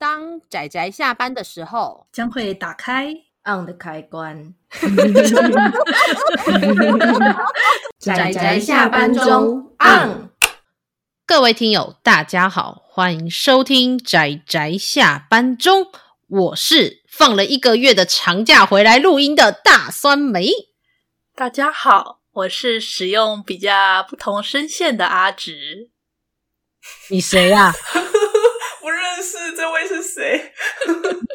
当仔仔下班的时候，将会打开 on 的开关。仔仔下班中 on。各位听友，大家好，欢迎收听仔仔下班中。我是放了一个月的长假回来录音的大酸梅。大家好，我是使用比较不同声线的阿直。你谁呀、啊？不认识，这位是谁？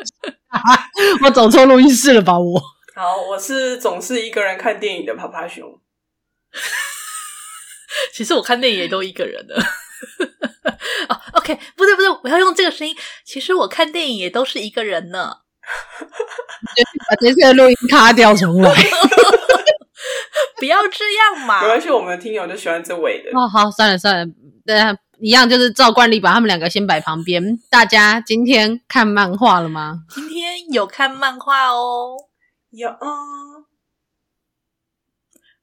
我走错录音室了吧？我好，我是总是一个人看电影的趴趴熊。其实我看电影也都一个人的。哦，OK，不对不对，我要用这个声音。其实我看电影也都是一个人呢。把这次的录音卡掉重来。不要这样嘛！没关系，我们的听友就喜欢这位的。哦，好，算了算了，对啊。一样就是照惯例把他们两个先摆旁边。大家今天看漫画了吗？今天有看漫画哦，有哦。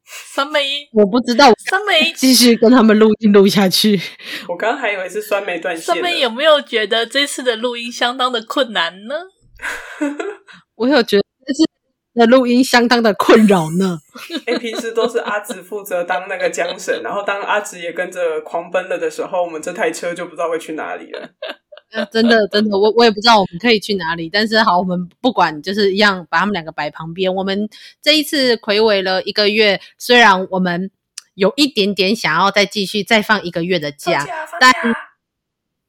酸梅，我不知道。酸梅继续跟他们录音录下去。我刚刚还以为是酸梅断线。酸梅有没有觉得这次的录音相当的困难呢？我有觉得这次。那录音相当的困扰呢。哎，平时都是阿紫负责当那个缰绳，然后当阿紫也跟着狂奔了的时候，我们这台车就不知道会去哪里了。真的，真的，我我也不知道我们可以去哪里。但是好，我们不管，就是一样把他们两个摆旁边。我们这一次睽违了一个月，虽然我们有一点点想要再继续再放一个月的假，假但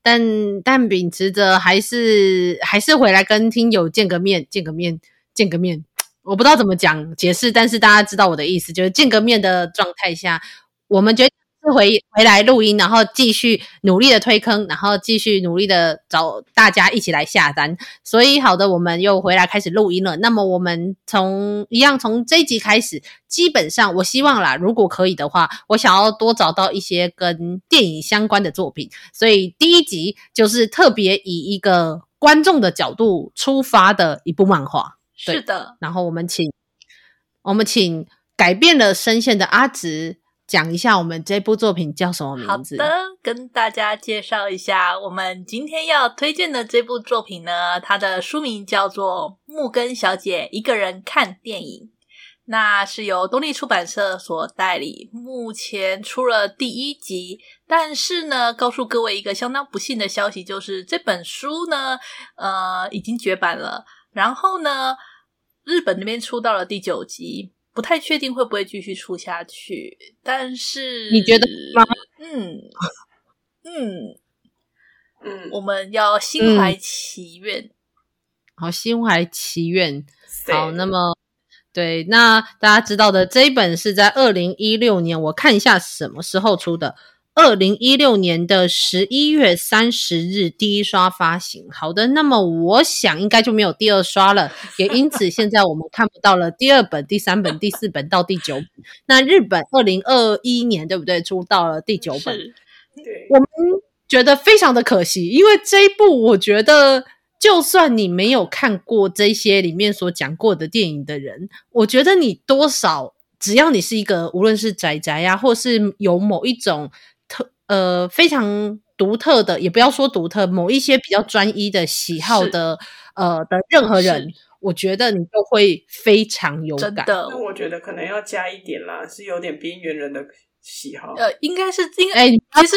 但但秉持着还是还是回来跟听友见个面，见个面，见个面。我不知道怎么讲解释，但是大家知道我的意思，就是见个面的状态下，我们决定是回回来录音，然后继续努力的推坑，然后继续努力的找大家一起来下单。所以，好的，我们又回来开始录音了。那么，我们从一样从这一集开始，基本上我希望啦，如果可以的话，我想要多找到一些跟电影相关的作品。所以，第一集就是特别以一个观众的角度出发的一部漫画。是的，然后我们请我们请改变了声线的阿直讲一下我们这部作品叫什么名字？好的，跟大家介绍一下，我们今天要推荐的这部作品呢，它的书名叫做《木根小姐一个人看电影》，那是由东立出版社所代理，目前出了第一集，但是呢，告诉各位一个相当不幸的消息，就是这本书呢，呃，已经绝版了，然后呢。日本那边出到了第九集，不太确定会不会继续出下去。但是你觉得吗？嗯嗯嗯，我们要心怀祈愿。嗯、好，心怀祈愿。好，那么对，那大家知道的这一本是在二零一六年，我看一下什么时候出的。二零一六年的十一月三十日第一刷发行。好的，那么我想应该就没有第二刷了，也因此现在我们看不到了第二本、第三本、第四本到第九本。那日本二零二一年对不对？出到了第九本，对，我们觉得非常的可惜，因为这一部我觉得，就算你没有看过这些里面所讲过的电影的人，我觉得你多少只要你是一个无论是宅宅呀、啊，或是有某一种。呃，非常独特的，也不要说独特，某一些比较专一的喜好的，呃的任何人，我觉得你都会非常有感。的，那我觉得可能要加一点啦，是有点边缘人的喜好。呃，应该是应该，欸、其实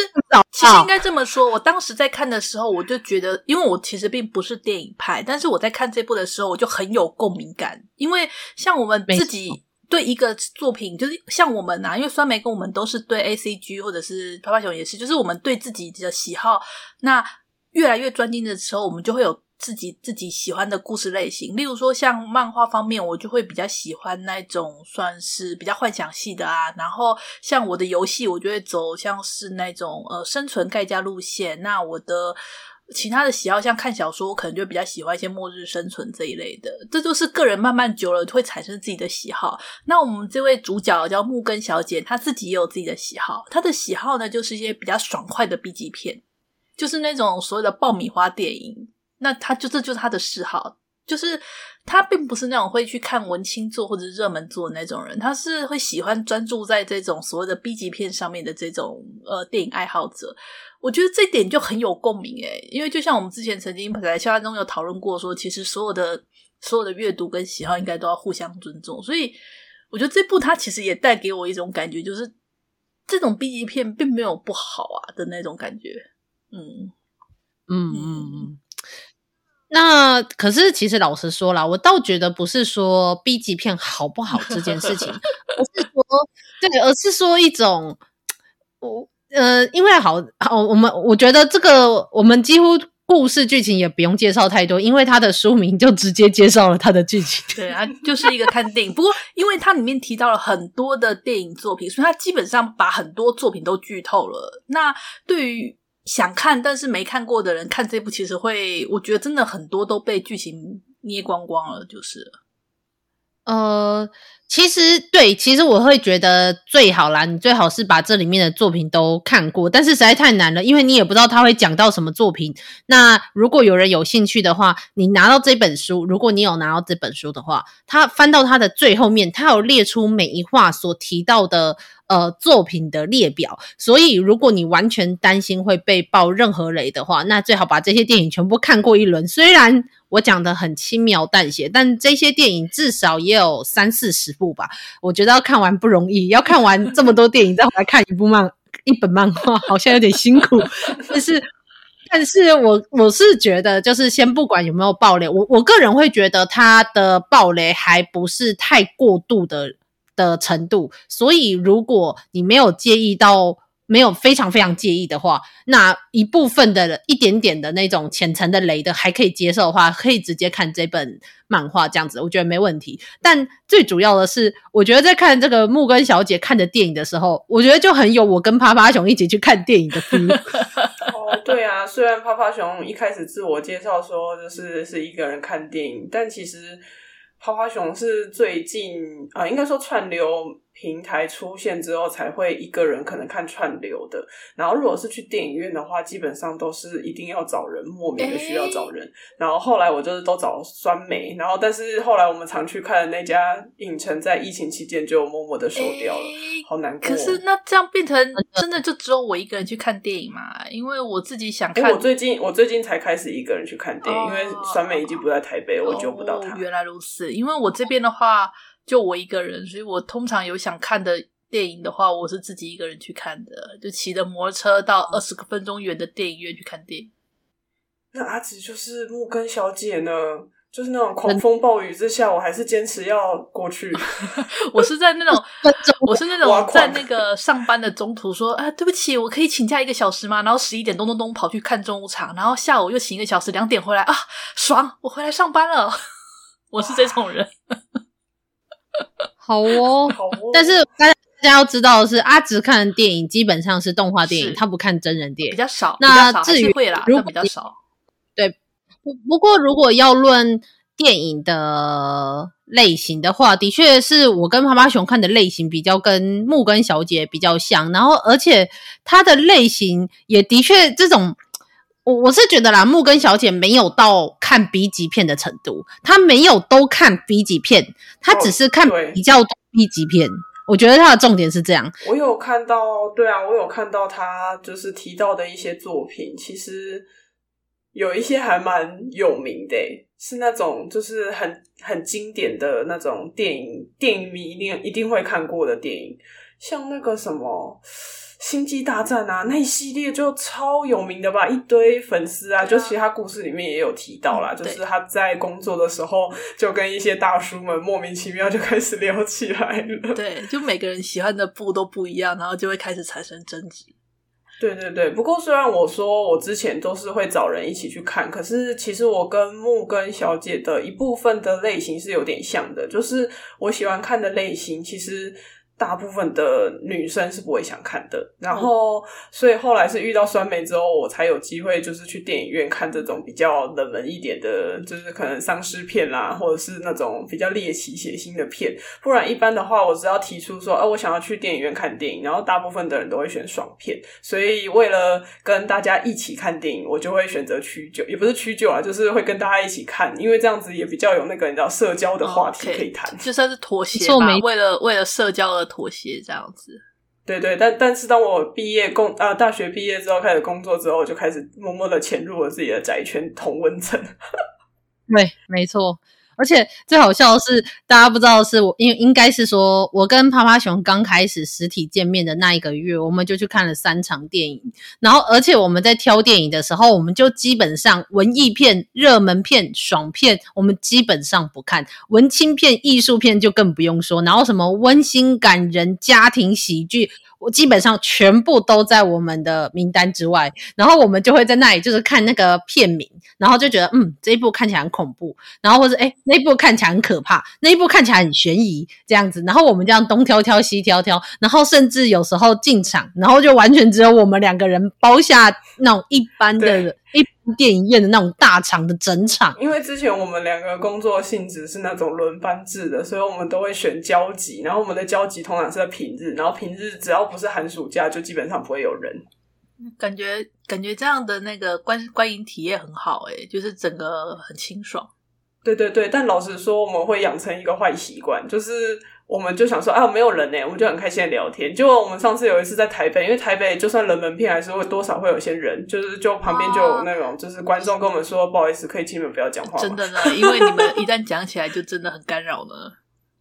其实应该这么说。我当时在看的时候，我就觉得，因为我其实并不是电影派，但是我在看这部的时候，我就很有共鸣感，因为像我们自己。对一个作品，就是像我们啊，因为酸梅跟我们都是对 ACG 或者是趴趴熊也是，就是我们对自己的喜好，那越来越专精的时候，我们就会有自己自己喜欢的故事类型。例如说，像漫画方面，我就会比较喜欢那种算是比较幻想系的啊。然后像我的游戏，我就会走像是那种呃生存盖家路线。那我的。其他的喜好，像看小说，我可能就比较喜欢一些末日生存这一类的。这就是个人慢慢久了会产生自己的喜好。那我们这位主角叫木根小姐，她自己也有自己的喜好。她的喜好呢，就是一些比较爽快的 B G 片，就是那种所谓的爆米花电影。那她就这就是她的嗜好。就是他并不是那种会去看文青作或者热门作的那种人，他是会喜欢专注在这种所谓的 B 级片上面的这种呃电影爱好者。我觉得这一点就很有共鸣诶，因为就像我们之前曾经在笑话中有讨论过说，说其实所有的所有的阅读跟喜好应该都要互相尊重。所以我觉得这部它其实也带给我一种感觉，就是这种 B 级片并没有不好啊的那种感觉。嗯嗯嗯嗯。那可是，其实老实说啦，我倒觉得不是说 B 级片好不好这件事情，而是说对，而是说一种我呃，因为好好，我们我觉得这个我们几乎故事剧情也不用介绍太多，因为它的书名就直接介绍了它的剧情。对啊，就是一个看电影。不过，因为它里面提到了很多的电影作品，所以它基本上把很多作品都剧透了。那对于想看但是没看过的人看这部，其实会，我觉得真的很多都被剧情捏光光了，就是。呃，其实对，其实我会觉得最好啦，你最好是把这里面的作品都看过，但是实在太难了，因为你也不知道他会讲到什么作品。那如果有人有兴趣的话，你拿到这本书，如果你有拿到这本书的话，他翻到他的最后面，他有列出每一话所提到的。呃，作品的列表，所以如果你完全担心会被爆任何雷的话，那最好把这些电影全部看过一轮。虽然我讲的很轻描淡写，但这些电影至少也有三四十部吧。我觉得要看完不容易，要看完这么多电影再回来看一部漫一本漫画，好像有点辛苦。但是，但是我我是觉得，就是先不管有没有暴雷，我我个人会觉得它的暴雷还不是太过度的。的程度，所以如果你没有介意到没有非常非常介意的话，那一部分的一点点的那种浅层的雷的还可以接受的话，可以直接看这本漫画这样子，我觉得没问题。但最主要的是，我觉得在看这个木根小姐看的电影的时候，我觉得就很有我跟趴趴熊一起去看电影的 feel。哦，对啊，虽然趴趴熊一开始自我介绍说就是是一个人看电影，但其实。趴趴熊是最近啊、呃，应该说串流。平台出现之后，才会一个人可能看串流的。然后，如果是去电影院的话，基本上都是一定要找人，莫名的需要找人。欸、然后后来我就是都找酸梅。然后，但是后来我们常去看的那家影城，在疫情期间就默默的收掉了，欸、好难过。可是那这样变成真的就只有我一个人去看电影嘛？因为我自己想看。欸、我最近我最近才开始一个人去看电影，哦、因为酸梅已经不在台北，我救不到他。原来如此，因为我这边的话。就我一个人，所以我通常有想看的电影的话，我是自己一个人去看的，就骑着摩托车到二十个分钟远的电影院去看电影。那阿紫就是木根小姐呢，就是那种狂风暴雨之下，我还是坚持要过去。我是在那种，我是那种在那个上班的中途说啊，对不起，我可以请假一个小时吗？然后十一点咚咚咚跑去看中午场，然后下午又请一个小时，两点回来啊，爽，我回来上班了。我是这种人。好哦，好哦，但是大家大家要知道的是，阿直看的电影基本上是动画电影，他不看真人电影，比较少。那至于会啦，如果比较少，对，不不过如果要论电影的类型的话，的确是我跟趴趴熊看的类型比较跟木根小姐比较像，然后而且它的类型也的确这种。我我是觉得啦，木根小姐没有到看 B 级片的程度，她没有都看 B 级片，她只是看比较多 B 级片。哦、我觉得她的重点是这样。我有看到，对啊，我有看到她就是提到的一些作品，其实有一些还蛮有名的，是那种就是很很经典的那种电影，电影迷一定一定会看过的电影，像那个什么。星际大战啊，那一系列就超有名的吧，一堆粉丝啊，就其他故事里面也有提到啦，就是他在工作的时候就跟一些大叔们莫名其妙就开始聊起来了。对，就每个人喜欢的部都不一样，然后就会开始产生争执。对对对，不过虽然我说我之前都是会找人一起去看，可是其实我跟木根小姐的一部分的类型是有点像的，就是我喜欢看的类型其实。大部分的女生是不会想看的，然后所以后来是遇到酸梅之后，我才有机会就是去电影院看这种比较冷门一点的，就是可能丧尸片啦，或者是那种比较猎奇血腥的片。不然一般的话，我只要提出说，哦，我想要去电影院看电影，然后大部分的人都会选爽片。所以为了跟大家一起看电影，我就会选择屈就，也不是屈就啊，就是会跟大家一起看，因为这样子也比较有那个你知道社交的话题可以谈，就算是妥协吧，为了为了社交而。妥协这样子，对对，但但是当我毕业工啊，大学毕业之后开始工作之后，我就开始默默的潜入了自己的宅圈同温层。对，没错。而且最好笑的是，大家不知道是我，因应该是说，我跟趴趴熊刚开始实体见面的那一个月，我们就去看了三场电影。然后，而且我们在挑电影的时候，我们就基本上文艺片、热门片、爽片，我们基本上不看；文青片、艺术片就更不用说。然后什么温馨感人、家庭喜剧。我基本上全部都在我们的名单之外，然后我们就会在那里就是看那个片名，然后就觉得嗯，这一部看起来很恐怖，然后或者诶那一部看起来很可怕，那一部看起来很悬疑这样子，然后我们这样东挑挑西挑挑，然后甚至有时候进场，然后就完全只有我们两个人包下那种一般的。一电影院的那种大场的整场，因为之前我们两个工作性质是那种轮班制的，所以我们都会选交集，然后我们的交集通常是在平日，然后平日只要不是寒暑假，就基本上不会有人。感觉感觉这样的那个观观影体验很好诶、欸，就是整个很清爽。对对对，但老实说，我们会养成一个坏习惯，就是。我们就想说啊，没有人呢，我们就很开心的聊天。结果我们上次有一次在台北，因为台北就算人门片，还是会多少会有些人，就是就旁边就有那种就是观众跟我们说，不好意思，可以请你们不要讲话？真的呢，因为你们一旦讲起来，就真的很干扰呢。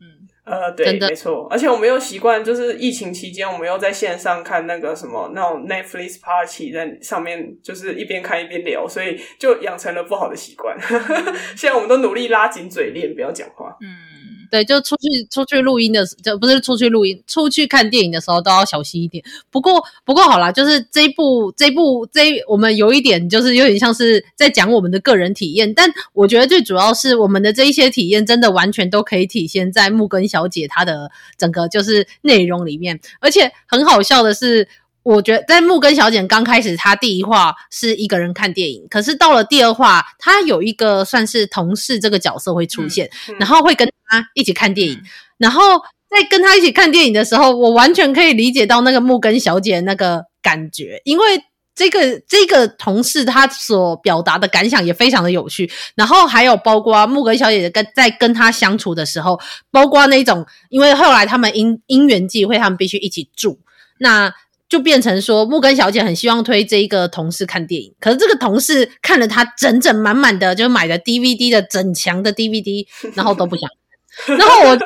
嗯，呃，对，没错。而且我们又习惯，就是疫情期间，我们又在线上看那个什么那种 Netflix Party，在上面就是一边看一边聊，所以就养成了不好的习惯。现在我们都努力拉紧嘴链，不要讲话。嗯。对，就出去出去录音的时，就不是出去录音，出去看电影的时候都要小心一点。不过，不过好啦，就是这一部这一部这一我们有一点，就是有点像是在讲我们的个人体验。但我觉得最主要是我们的这一些体验，真的完全都可以体现在木根小姐她的整个就是内容里面。而且很好笑的是。我觉得在木根小姐刚开始，她第一话是一个人看电影，可是到了第二话，她有一个算是同事这个角色会出现，嗯嗯、然后会跟她一起看电影。然后在跟他一起看电影的时候，我完全可以理解到那个木根小姐那个感觉，因为这个这个同事他所表达的感想也非常的有趣。然后还有包括木根小姐跟在跟他相处的时候，包括那种，因为后来他们因因缘际会，他们必须一起住，那。就变成说，木根小姐很希望推这一个同事看电影，可是这个同事看了他整整满满的，就买了 DVD 的整墙的 DVD，然后都不想。然后我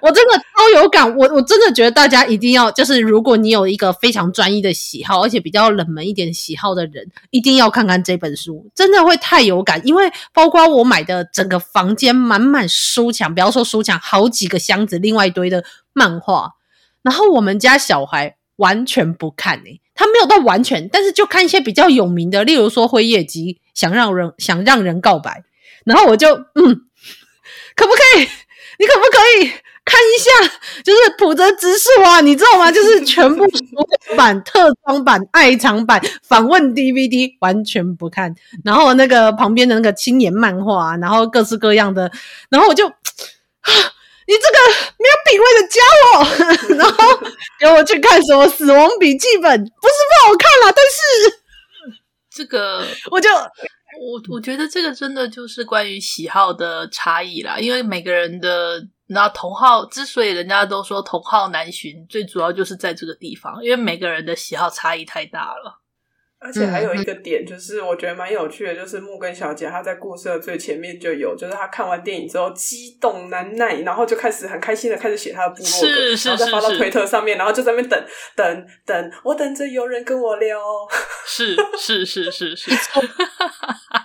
我真的超有感，我我真的觉得大家一定要，就是如果你有一个非常专一的喜好，而且比较冷门一点喜好的人，一定要看看这本书，真的会太有感。因为包括我买的整个房间满满书墙，不要说书墙，好几个箱子，另外一堆的漫画，然后我们家小孩。完全不看诶、他没有到完全，但是就看一些比较有名的，例如说《辉夜姬》，想让人想让人告白，然后我就嗯，可不可以？你可不可以看一下？就是普泽直树啊，你知道吗？就是全部版、特装版、爱藏版、访问 DVD，完全不看。然后那个旁边的那个青年漫画、啊，然后各式各样的，然后我就。你这个没有品味的家伙，然后给我去看什么《死亡笔记本》，不是不好看啦，但是这个我就我我觉得这个真的就是关于喜好的差异啦，因为每个人的那同好之所以人家都说同好难寻，最主要就是在这个地方，因为每个人的喜好差异太大了。而且还有一个点，就是我觉得蛮有趣的，就是木根小姐她在故事的最前面就有，就是她看完电影之后激动难耐，然后就开始很开心的开始写她的部落格，然后再发到推特上面，然后就在那边等等等，我等着有人跟我聊。是是是是是。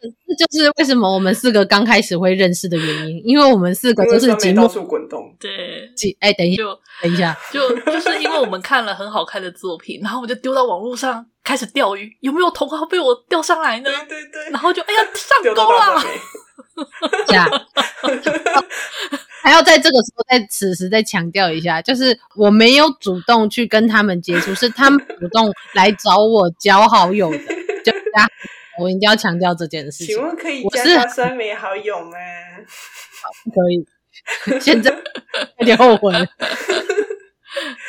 这就是为什么我们四个刚开始会认识的原因，因为我们四个都是寂寞到处滚动。对，哎，等一下，等一下，就就是因为我们看了很好看的作品，然后我就丢到网络上开始钓鱼，有没有同好被我钓上来呢？对对对，然后就哎呀 上钩了。这样，还要在这个时候在此时再强调一下，就是我没有主动去跟他们接触，是他们主动来找我交好友的。就加，我一定要强调这件事情。请问可以加他酸梅好友吗？可以。现在有点后悔。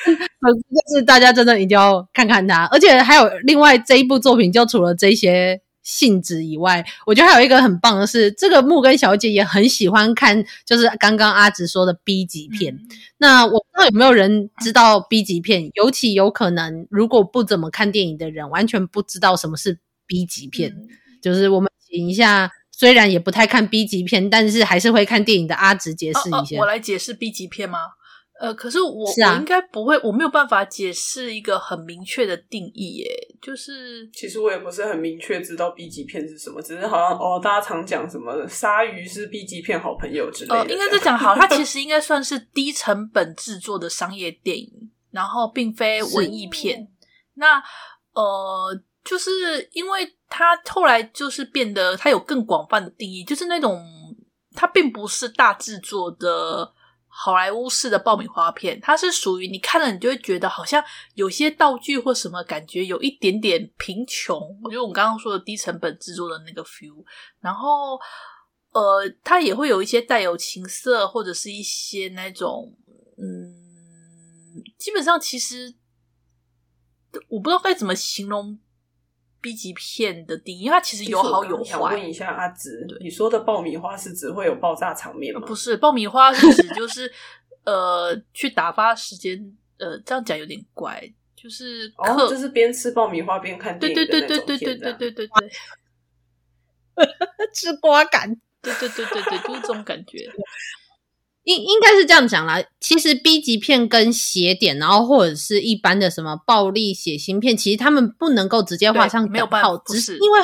就是大家真的一定要看看他，而且还有另外这一部作品，就除了这些。性质以外，我觉得还有一个很棒的是，这个木根小姐也很喜欢看，就是刚刚阿直说的 B 级片。嗯、那我不知道有没有人知道 B 级片？尤其有可能，如果不怎么看电影的人，完全不知道什么是 B 级片。嗯、就是我们请一下，虽然也不太看 B 级片，但是还是会看电影的阿直解释一下。我来解释 B 级片吗？呃，可是我是、啊、我应该不会，我没有办法解释一个很明确的定义耶。就是其实我也不是很明确知道 B 级片是什么，只是好像哦，大家常讲什么鲨鱼是 B 级片好朋友之类的。呃，应该是讲好，它其实应该算是低成本制作的商业电影，然后并非文艺片。那呃，就是因为它后来就是变得它有更广泛的定义，就是那种它并不是大制作的。好莱坞式的爆米花片，它是属于你看了，你就会觉得好像有些道具或什么感觉有一点点贫穷。我觉得我们刚刚说的低成本制作的那个 feel，然后呃，它也会有一些带有情色或者是一些那种嗯，基本上其实我不知道该怎么形容。B 级片的定义，因为它其实有好有坏。想问一下阿直，你说的爆米花是指会有爆炸场面吗？不是，爆米花是指就是呃去打发时间。呃，这样讲有点怪，就是哦，就是边吃爆米花边看电影。对对对对对对对对对对，吃瓜感。对对对对对，就是这种感觉。应应该是这样讲啦，其实 B 级片跟邪典，然后或者是一般的什么暴力血腥片，其实他们不能够直接画上等号，只是因为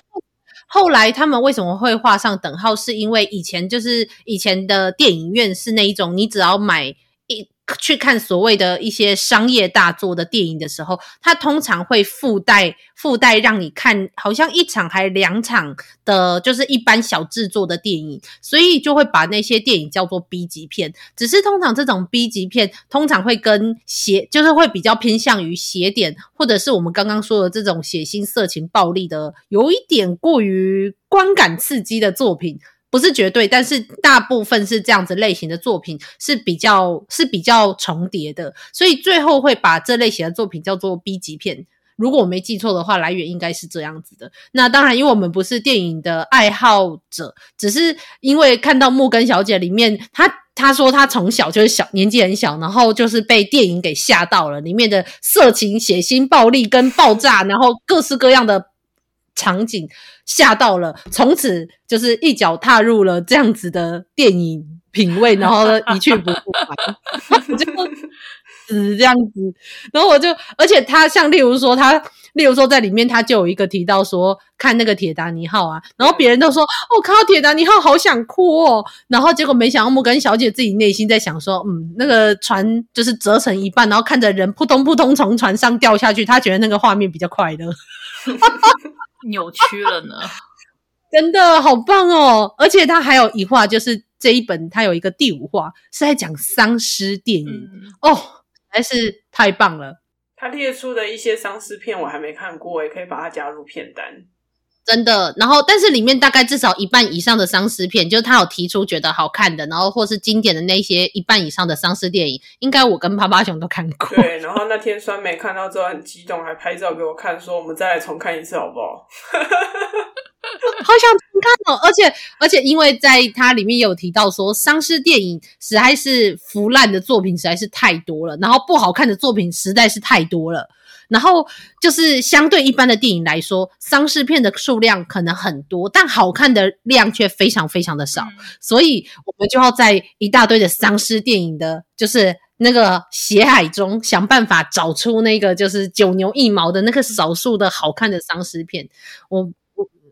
后来他们为什么会画上等号，是因为以前就是以前的电影院是那一种，你只要买一。去看所谓的一些商业大作的电影的时候，它通常会附带附带让你看，好像一场还两场的，就是一般小制作的电影，所以就会把那些电影叫做 B 级片。只是通常这种 B 级片，通常会跟邪，就是会比较偏向于邪典，或者是我们刚刚说的这种血腥、色情、暴力的，有一点过于观感刺激的作品。不是绝对，但是大部分是这样子类型的作品是比较是比较重叠的，所以最后会把这类型的作品叫做 B 级片。如果我没记错的话，来源应该是这样子的。那当然，因为我们不是电影的爱好者，只是因为看到木根小姐里面，她她说她从小就是小年纪很小，然后就是被电影给吓到了，里面的色情、血腥、暴力跟爆炸，然后各式各样的。场景吓到了，从此就是一脚踏入了这样子的电影品味，然后呢一去不复返，就死这样子。然后我就，而且他像例如说他，例如说在里面他就有一个提到说看那个铁达尼号啊，然后别人都说哦，看到铁达尼号好想哭哦，然后结果没想到摩根小姐自己内心在想说，嗯，那个船就是折成一半，然后看着人扑通扑通从船上掉下去，她觉得那个画面比较快乐。扭曲了呢，真的好棒哦！而且他还有一话，就是这一本他有一个第五话是在讲丧尸电影、嗯、哦，还是太棒了。他列出的一些丧尸片我还没看过，也可以把它加入片单。真的，然后但是里面大概至少一半以上的丧尸片，就是他有提出觉得好看的，然后或是经典的那些一半以上的丧尸电影，应该我跟趴趴熊都看过。对，然后那天酸梅看到之后很激动，还拍照给我看，说我们再来重看一次好不好？好想重看哦！而且而且，因为在它里面有提到说，丧尸电影实在是腐烂的作品实在是太多了，然后不好看的作品实在是太多了。然后就是相对一般的电影来说，丧尸片的数量可能很多，但好看的量却非常非常的少。嗯、所以我们就要在一大堆的丧尸电影的，就是那个血海中想办法找出那个就是九牛一毛的那个少数的好看的丧尸片。我。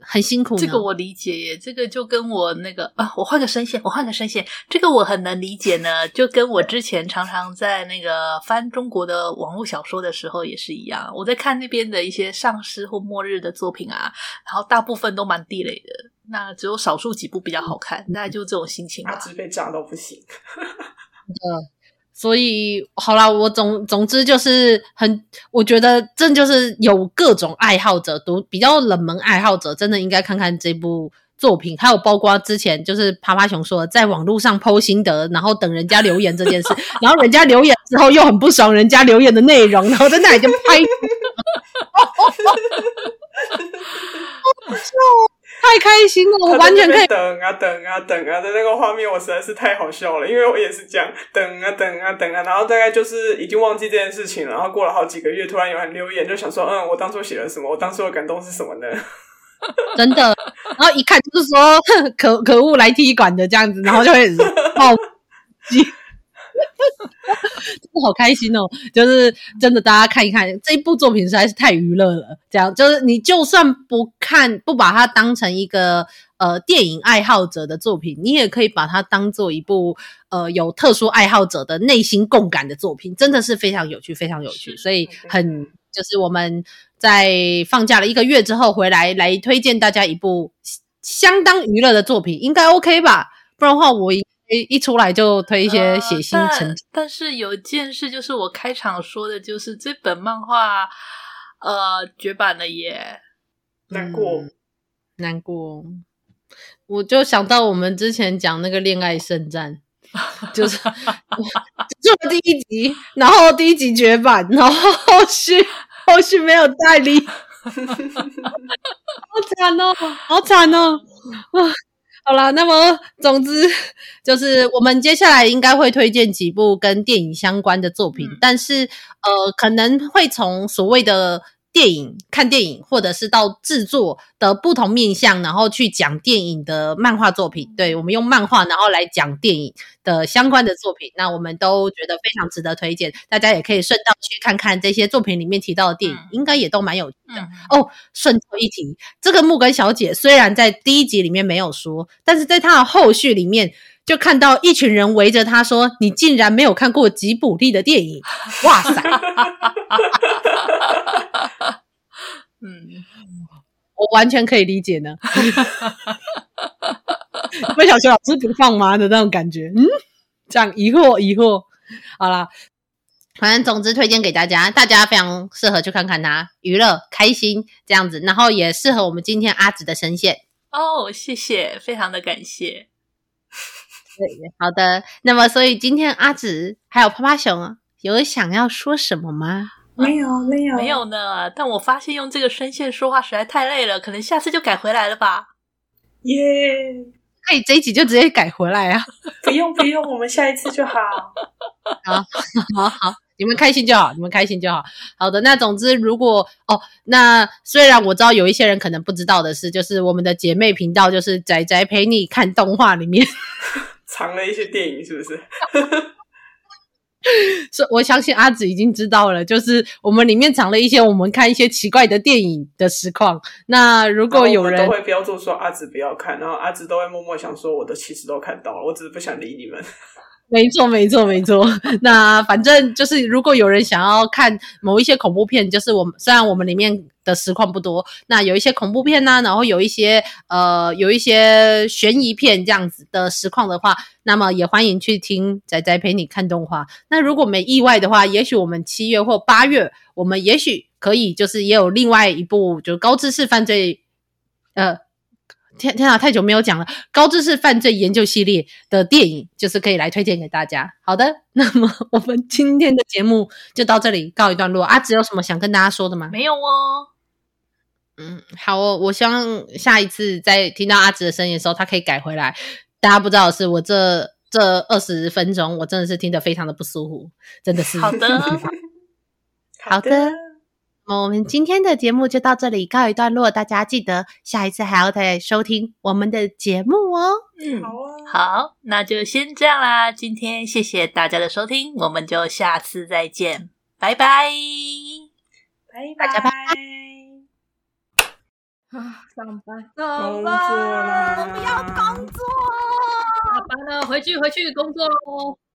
很辛苦，这个我理解耶。这个就跟我那个啊，我换个声线，我换个声线，这个我很能理解呢。就跟我之前常常在那个翻中国的网络小说的时候也是一样。我在看那边的一些丧尸或末日的作品啊，然后大部分都蛮地雷的，那只有少数几部比较好看，大概就这种心情吧。阿直被炸到不行。的。所以好啦，我总总之就是很，我觉得这就是有各种爱好者读比较冷门爱好者，真的应该看看这部作品。还有包括之前就是趴趴熊说的，在网络上 po 心得，然后等人家留言这件事，然后人家留言之后又很不爽人家留言的内容，然后在那里就拍。太开心了，我完全可以等啊等啊等啊的那个画面，我实在是太好笑了，因为我也是这样等啊等啊等啊，然后大概就是已经忘记这件事情了，然后过了好几个月，突然有人留言，就想说，嗯，我当初写了什么？我当初的感动是什么呢？真的，然后一看就是说，可可恶来踢馆的这样子，然后就会 爆机。真 的好开心哦！就是真的，大家看一看这一部作品实在是太娱乐了。这样就是你就算不看，不把它当成一个呃电影爱好者的作品，你也可以把它当做一部呃有特殊爱好者的内心共感的作品。真的是非常有趣，非常有趣。所以很就是我们在放假了一个月之后回来，来推荐大家一部相当娱乐的作品，应该 OK 吧？不然的话我。一一出来就推一些血腥成、呃，但是有一件事就是我开场说的，就是这本漫画呃绝版了耶，难过、嗯、难过。我就想到我们之前讲那个恋爱圣战，就是 就第一集，然后第一集绝版，然后后续后续没有代理，好惨哦，好惨哦啊！好啦，那么总之就是我们接下来应该会推荐几部跟电影相关的作品，嗯、但是呃可能会从所谓的电影看电影，或者是到制作的不同面向，然后去讲电影的漫画作品。对，我们用漫画然后来讲电影的相关的作品，那我们都觉得非常值得推荐，大家也可以顺道去看看这些作品里面提到的电影，嗯、应该也都蛮有趣的。嗯、哦，顺道一提，这个木根小姐虽然在第一集里面没有说，但是在她的后续里面就看到一群人围着她说：“你竟然没有看过吉卜力的电影？”哇塞！嗯，我完全可以理解呢。被小学老师不放吗的那种感觉？嗯，这样疑惑疑惑。好啦，反正总之推荐给大家，大家非常适合去看看它，娱乐开心这样子，然后也适合我们今天阿紫的声线。哦，谢谢，非常的感谢。对，好的。那么，所以今天阿紫还有趴趴熊有想要说什么吗？没有，没有，没有呢。但我发现用这个声线说话实在太累了，可能下次就改回来了吧。耶、yeah，可以这一集就直接改回来啊！不用不用，我们下一次就好。好，好，好，你们开心就好，你们开心就好。好的，那总之，如果哦，那虽然我知道有一些人可能不知道的是，就是我们的姐妹频道，就是仔仔陪你看动画里面 藏了一些电影，是不是？是，我相信阿紫已经知道了，就是我们里面藏了一些我们看一些奇怪的电影的实况。那如果有人都会标注说阿紫不要看，然后阿紫都会默默想说我的其实都看到了，我只是不想理你们。没错，没错，没错。那反正就是，如果有人想要看某一些恐怖片，就是我们虽然我们里面的实况不多，那有一些恐怖片呢、然后有一些呃，有一些悬疑片这样子的实况的话，那么也欢迎去听仔仔陪你看动画。那如果没意外的话，也许我们七月或八月，我们也许可以就是也有另外一部就是高知识犯罪，呃。天天啊，太久没有讲了。高知识犯罪研究系列的电影，就是可以来推荐给大家。好的，那么我们今天的节目就到这里告一段落。阿紫有什么想跟大家说的吗？没有哦。嗯，好哦，我希望下一次再听到阿紫的声音的时候，他可以改回来。大家不知道的是，我这这二十分钟，我真的是听得非常的不舒服，真的是。好的，好的。我们今天的节目就到这里告一段落，大家记得下一次还要再收听我们的节目哦。嗯，好啊，好，那就先这样啦。今天谢谢大家的收听，我们就下次再见，拜拜，拜拜，大家拜拜。啊，上班，工作啦，我不要工作，下班了，回去回去工作喽。